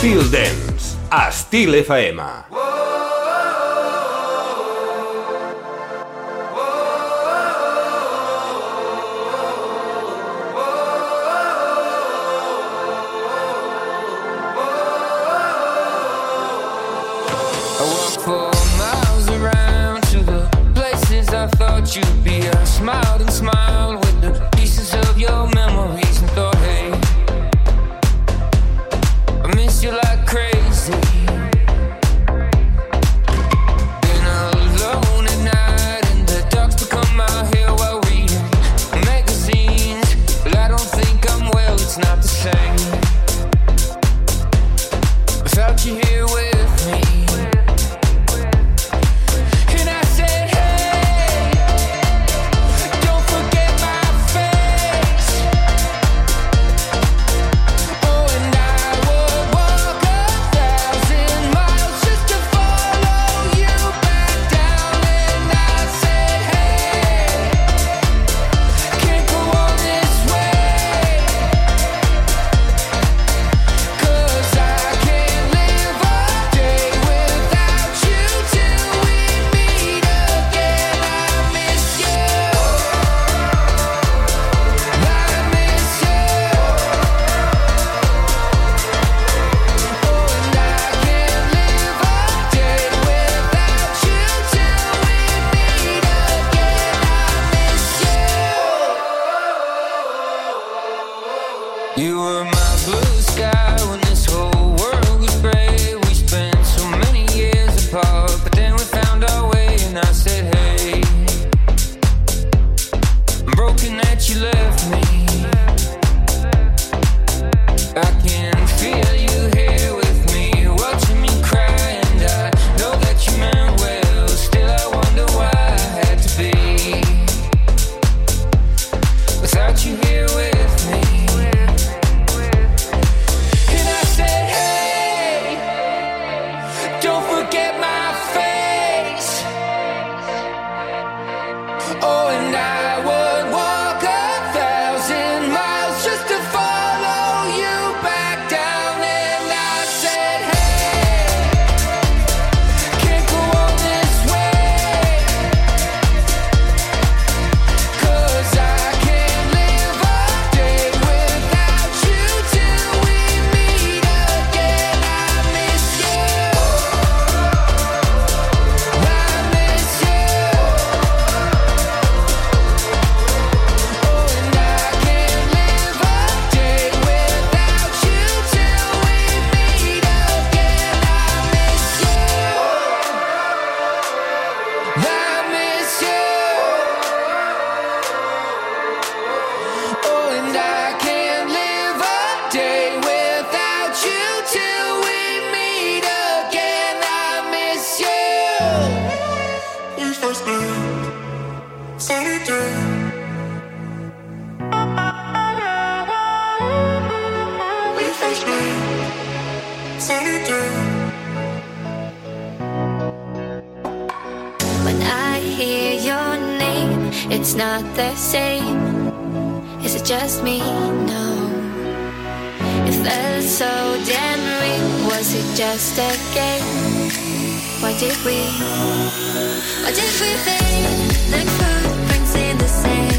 Still Dance, a Estil FM. Miles around to the places I thought you'd be. I smiled and smiled. it's not the same. Is it just me? No. It felt so damn real. Was it just a game? Why did we? Why did we think like footprints in the sand?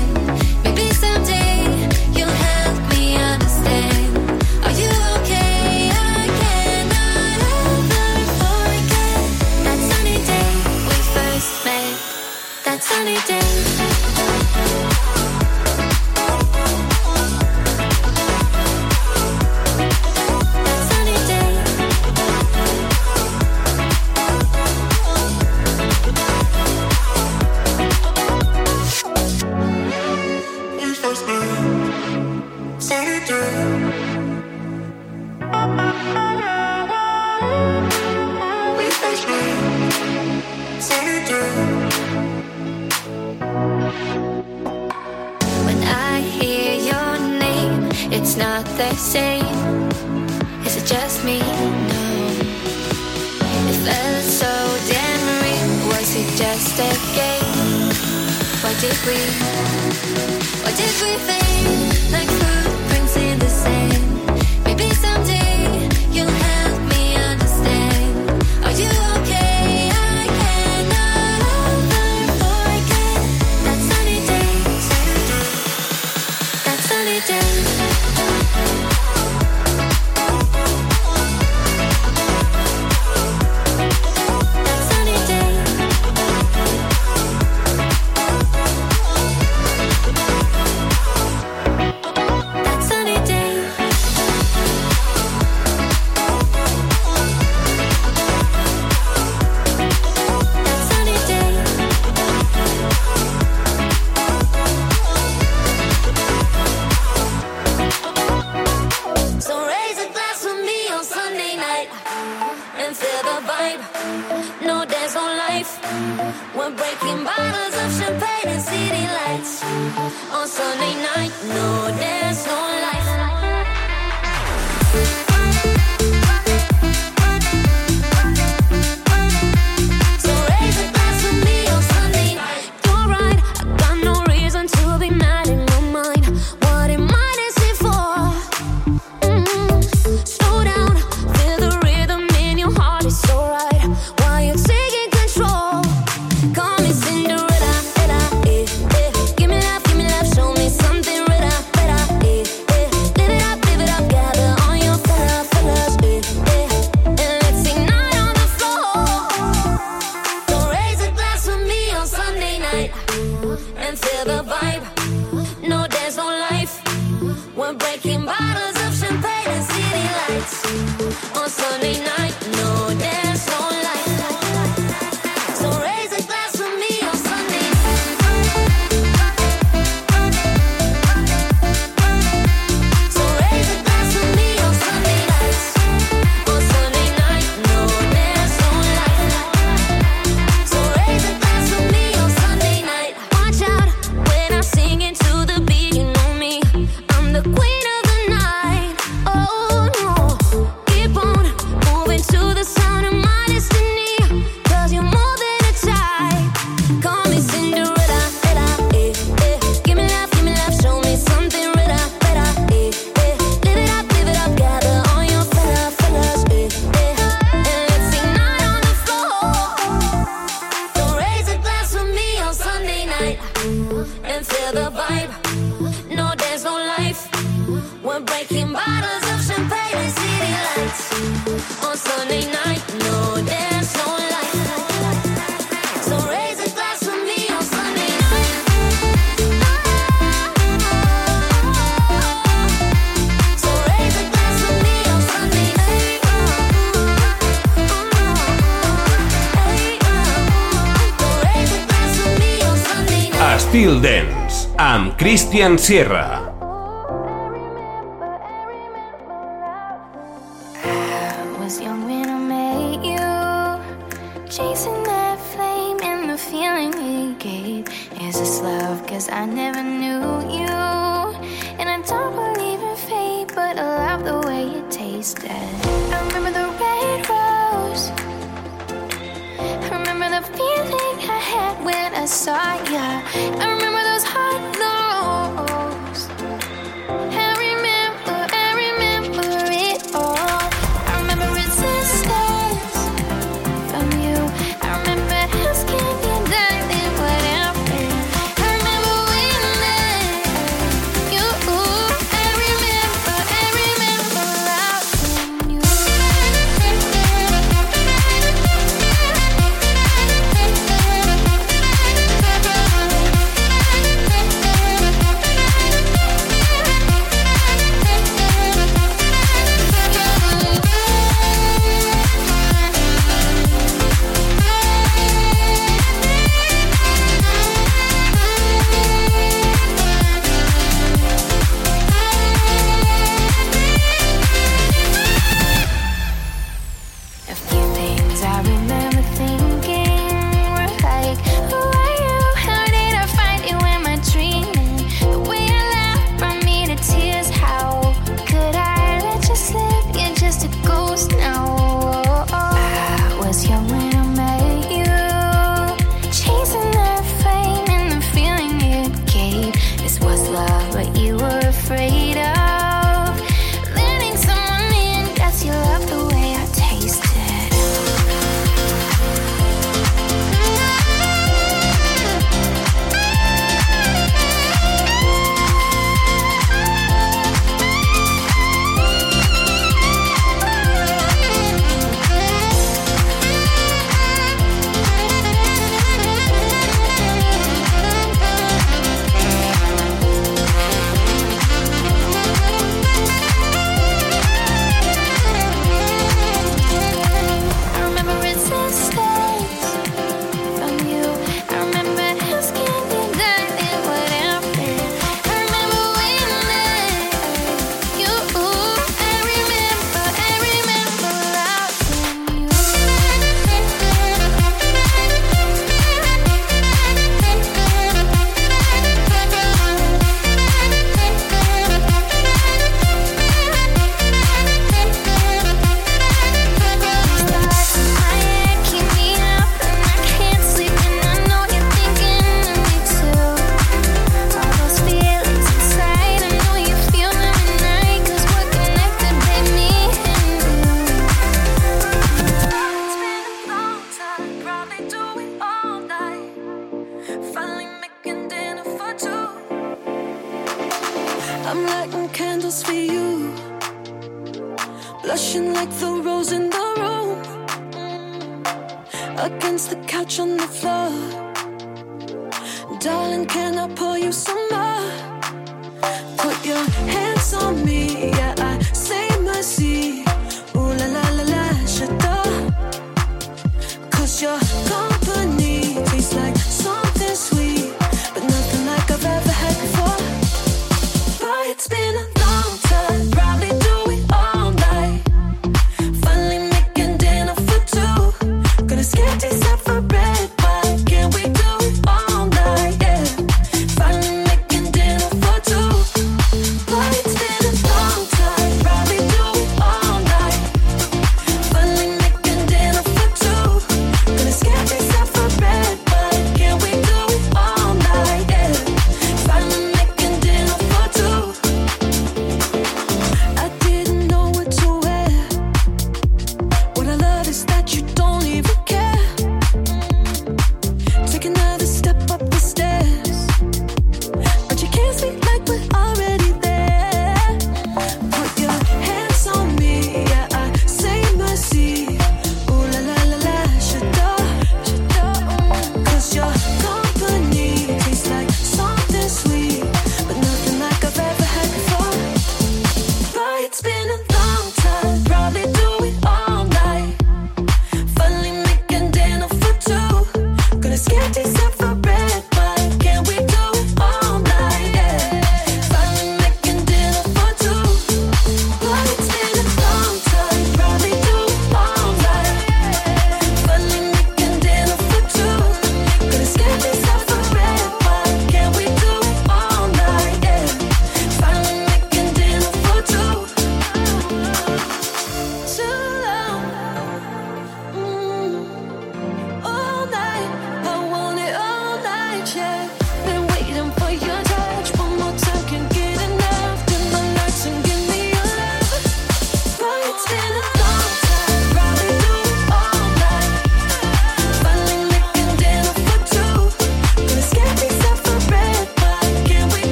Cristian Sierra.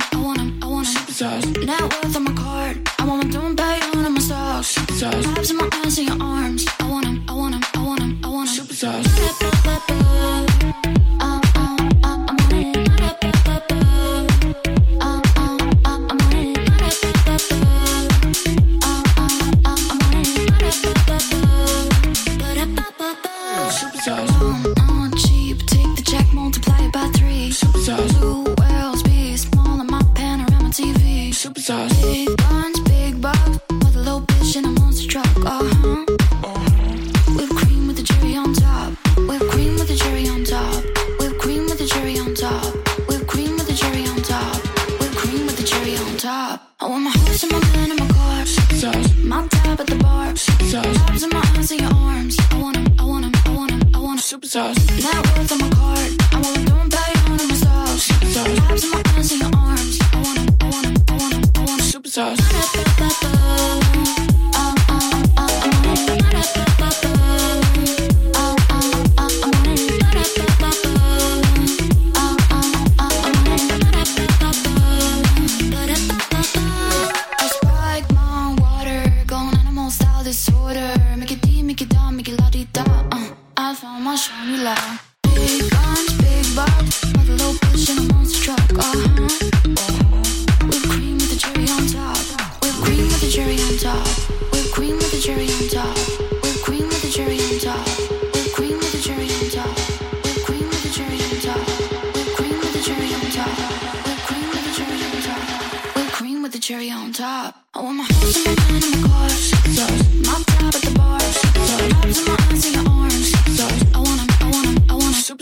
them, I want him. I want him. Superstars. Net worth on my card. I want my doing bag on my stocks. Superstars. Abs in my hands and your arms. I want him. I want them, I want them, I want them. Superstars.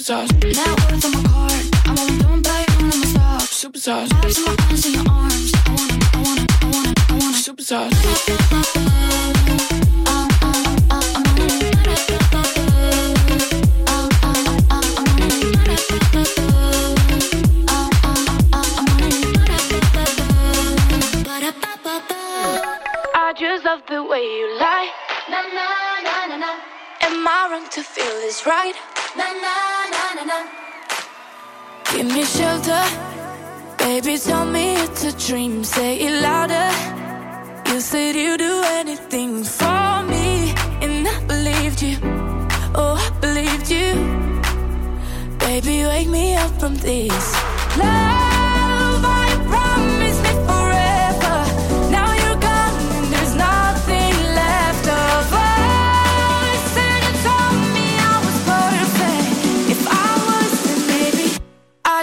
sauce. Now words on my card. I'm only doing by one my stocks. Super sauce. Vibes in my arms and your arms. I wanna, I wanna, I wanna, I wanna. Super sauce. I just love the way you lie. Na na na na na. Am I wrong to feel this right? Give me shelter, baby. Tell me it's a dream. Say it louder. You said you'd do anything for me, and I believed you. Oh, I believed you. Baby, wake me up from this.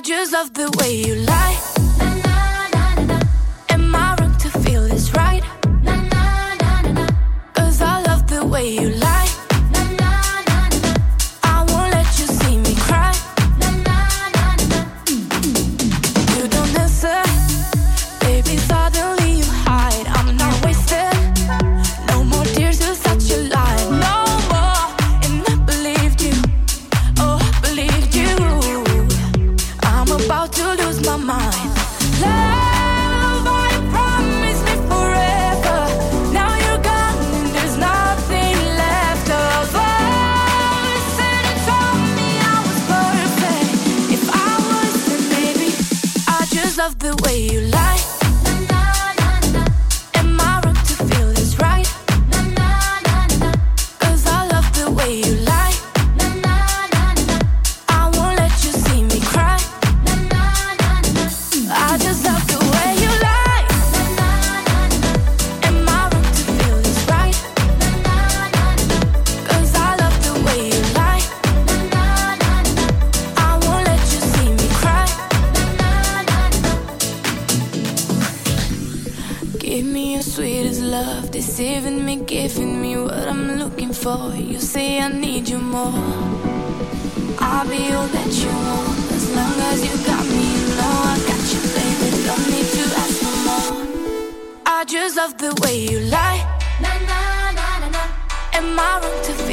just love the way you lie. you like. before. You say I need you more. I'll be all that you want as long as you got me. You know I got you, baby. Don't need to ask for more. I just love the way you lie. Na na na na na. Am I wrong to?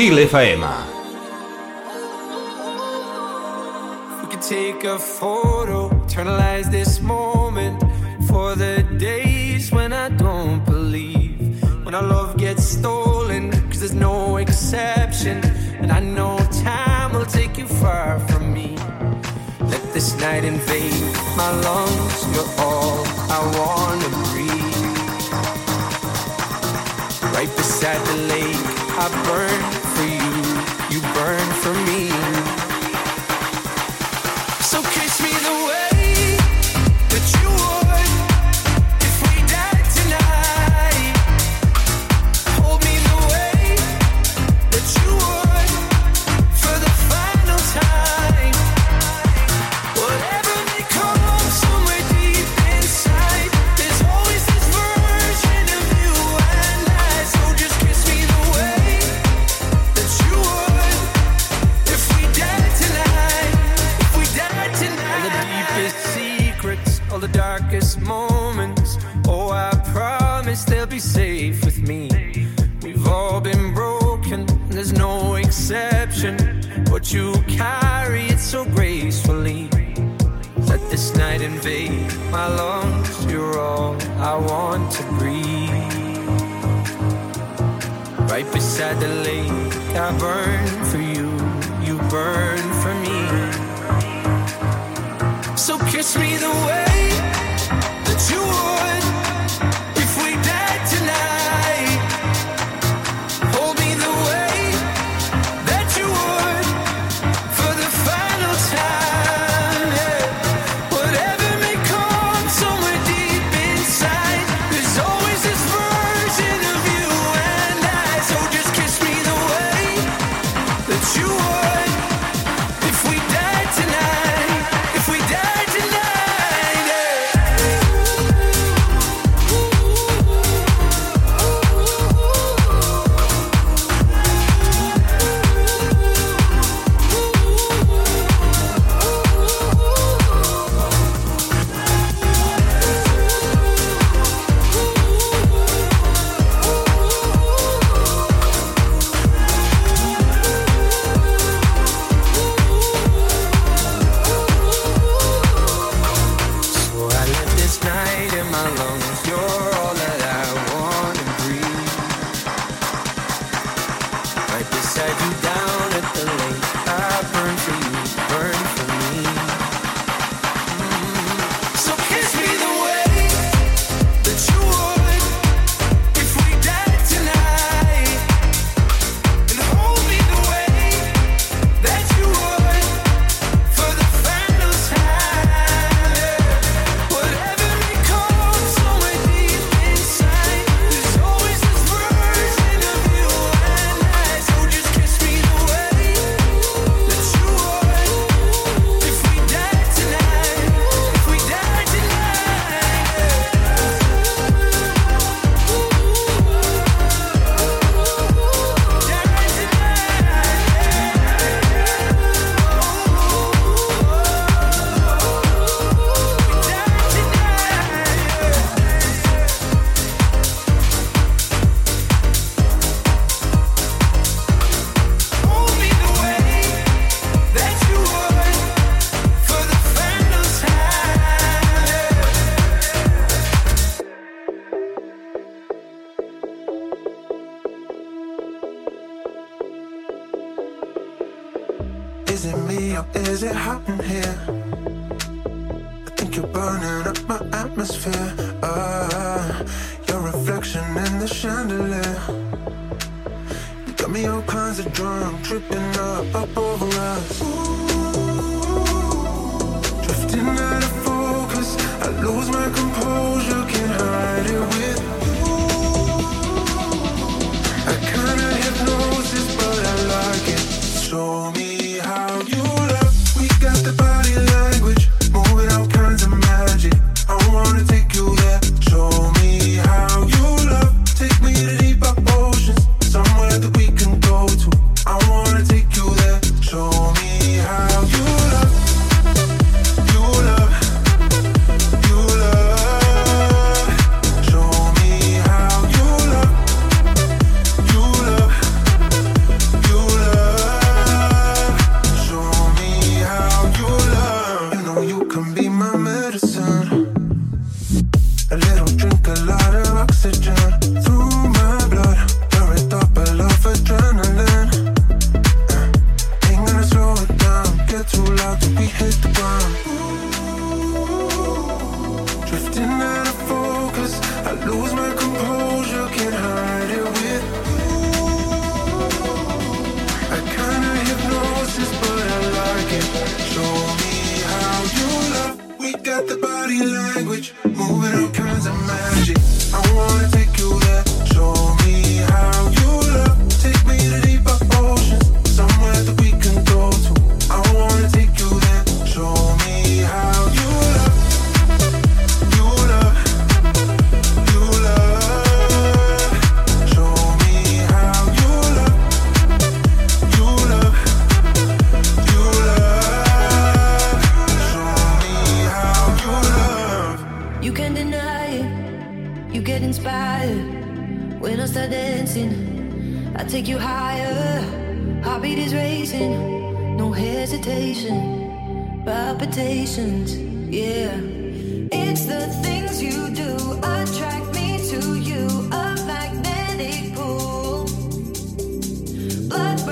Estil FM. Right beside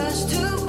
Rush to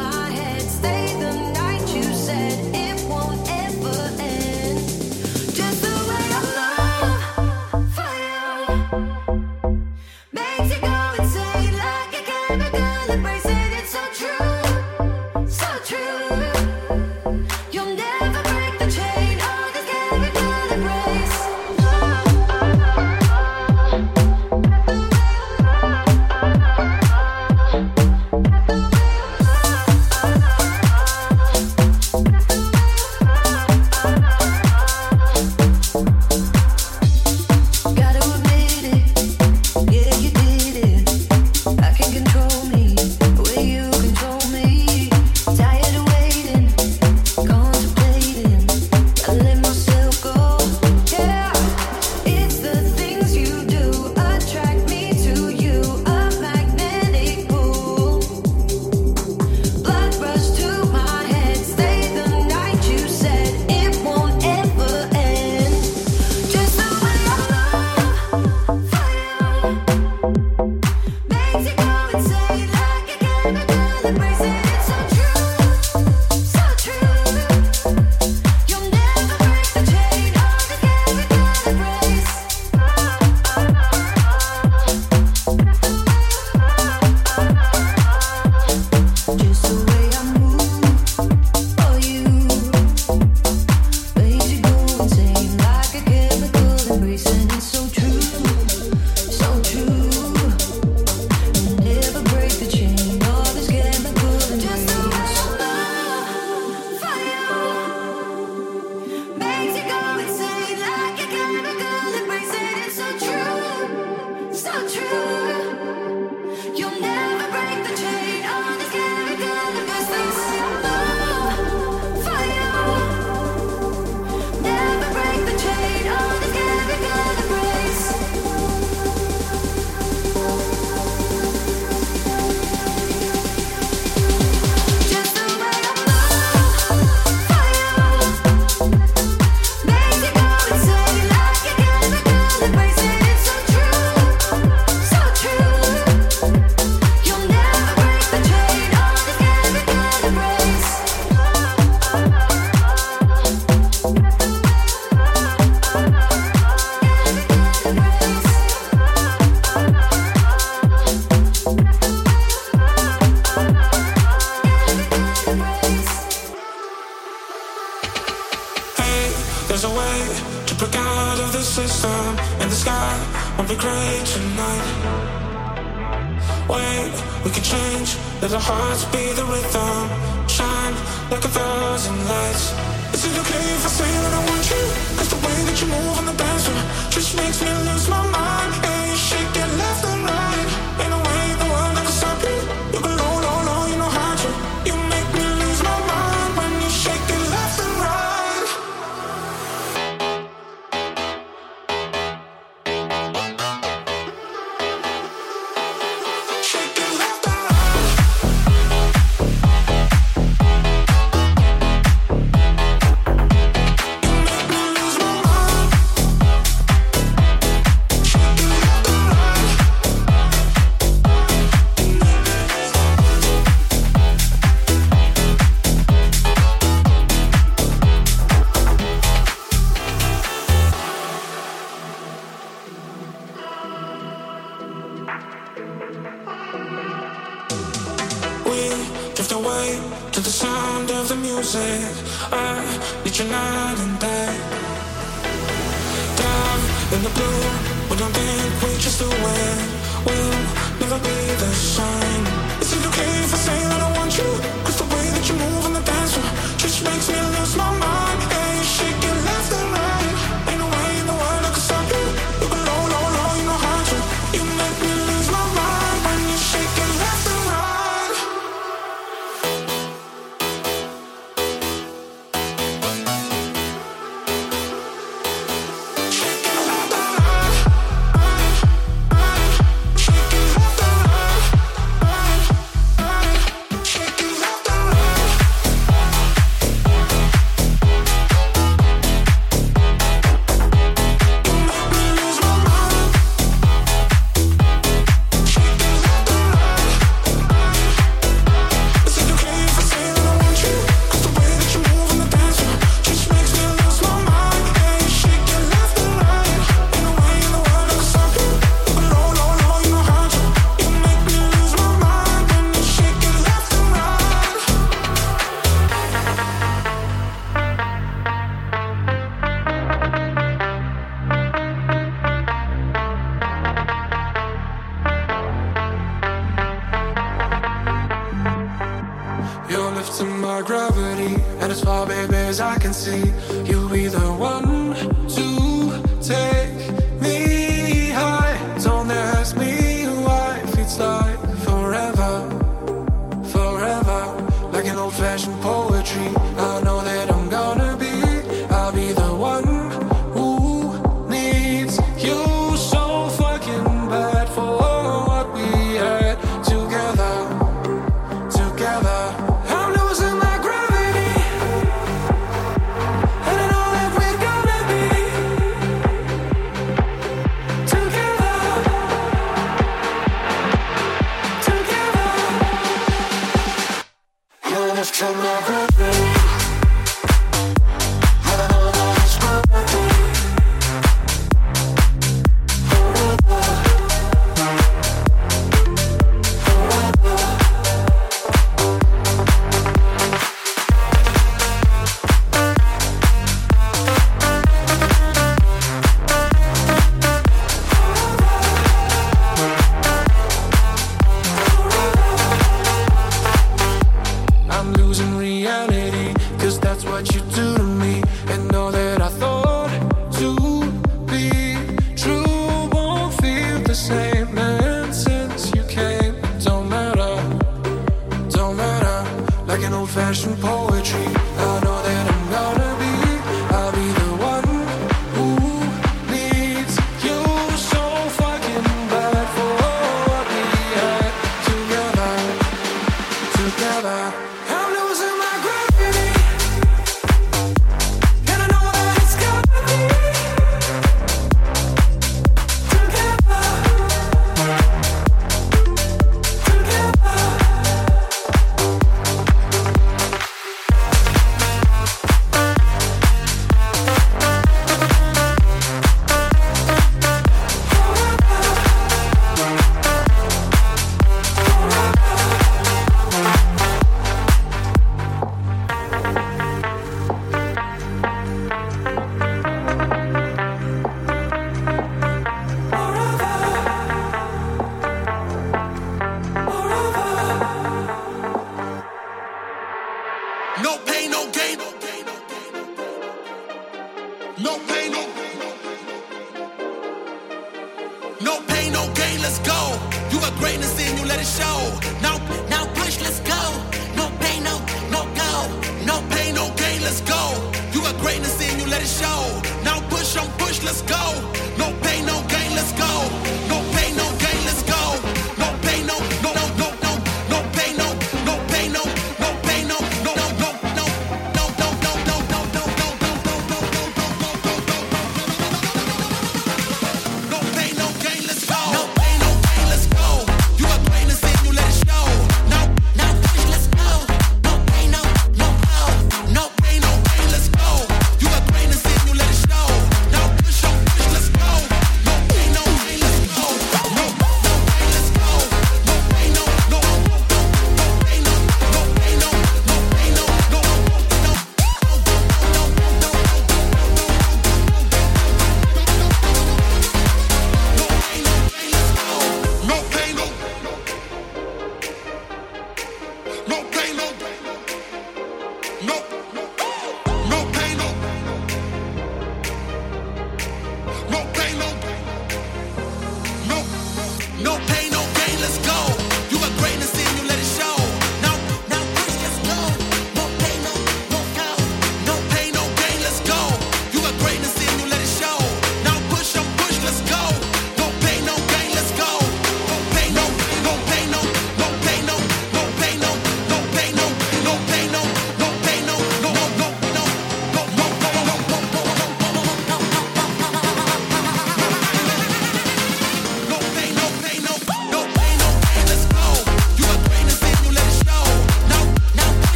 the blue, when I think we just the wind, we'll never be.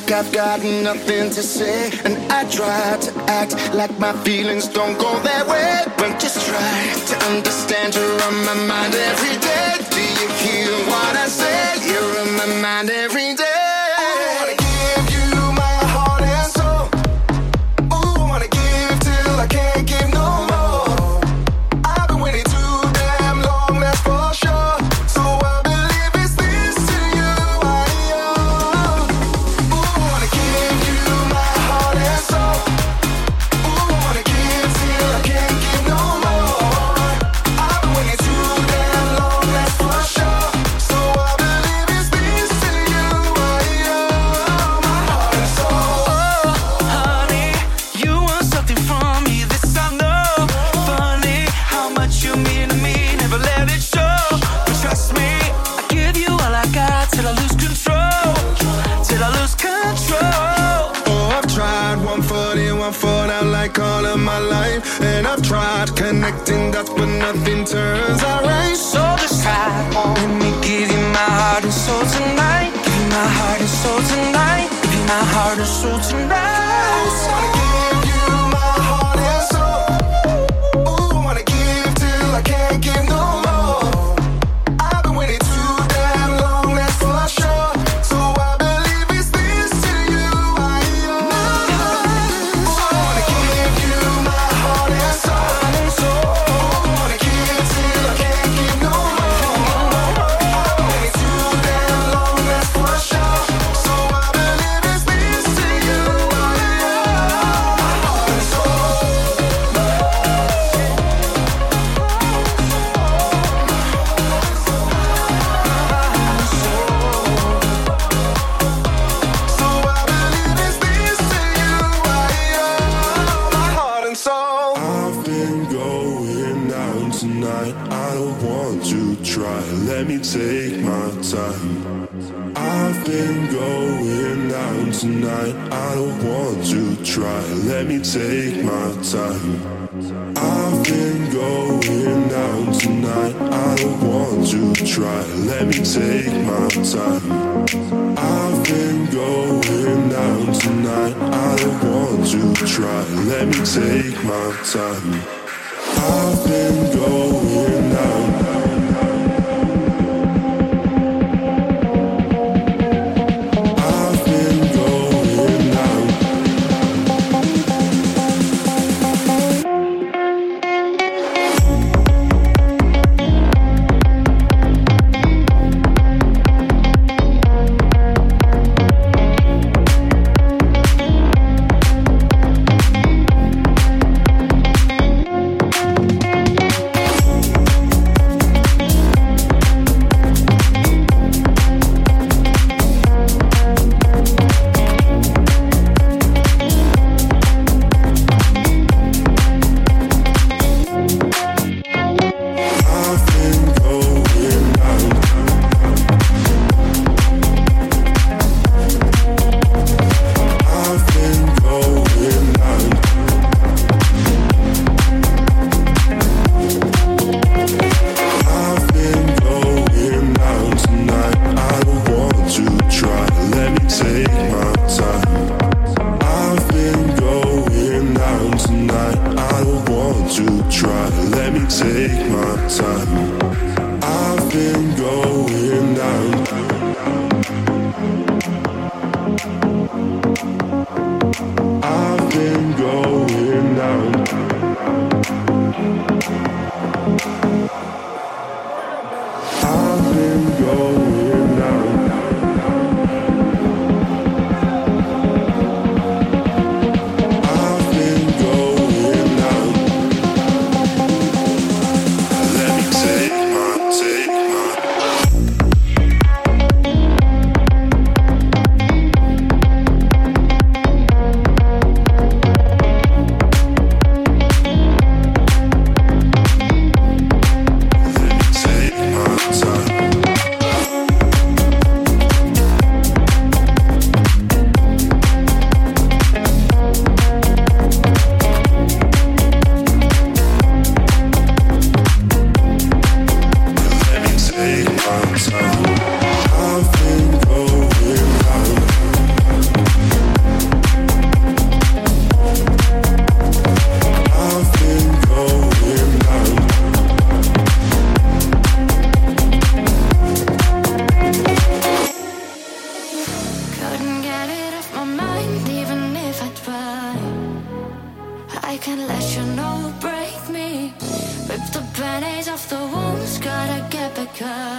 like I've got nothing to say. And I try to act like my feelings don't go that way. But just try to understand you're on my mind every day. Do you hear what I say? You're on my mind every day. acting up when nothing turns out right. So just try on. Let me give you my heart and soul tonight. Give my heart and soul tonight. Give my heart and soul tonight. time. Days off the wounds, gotta get back up.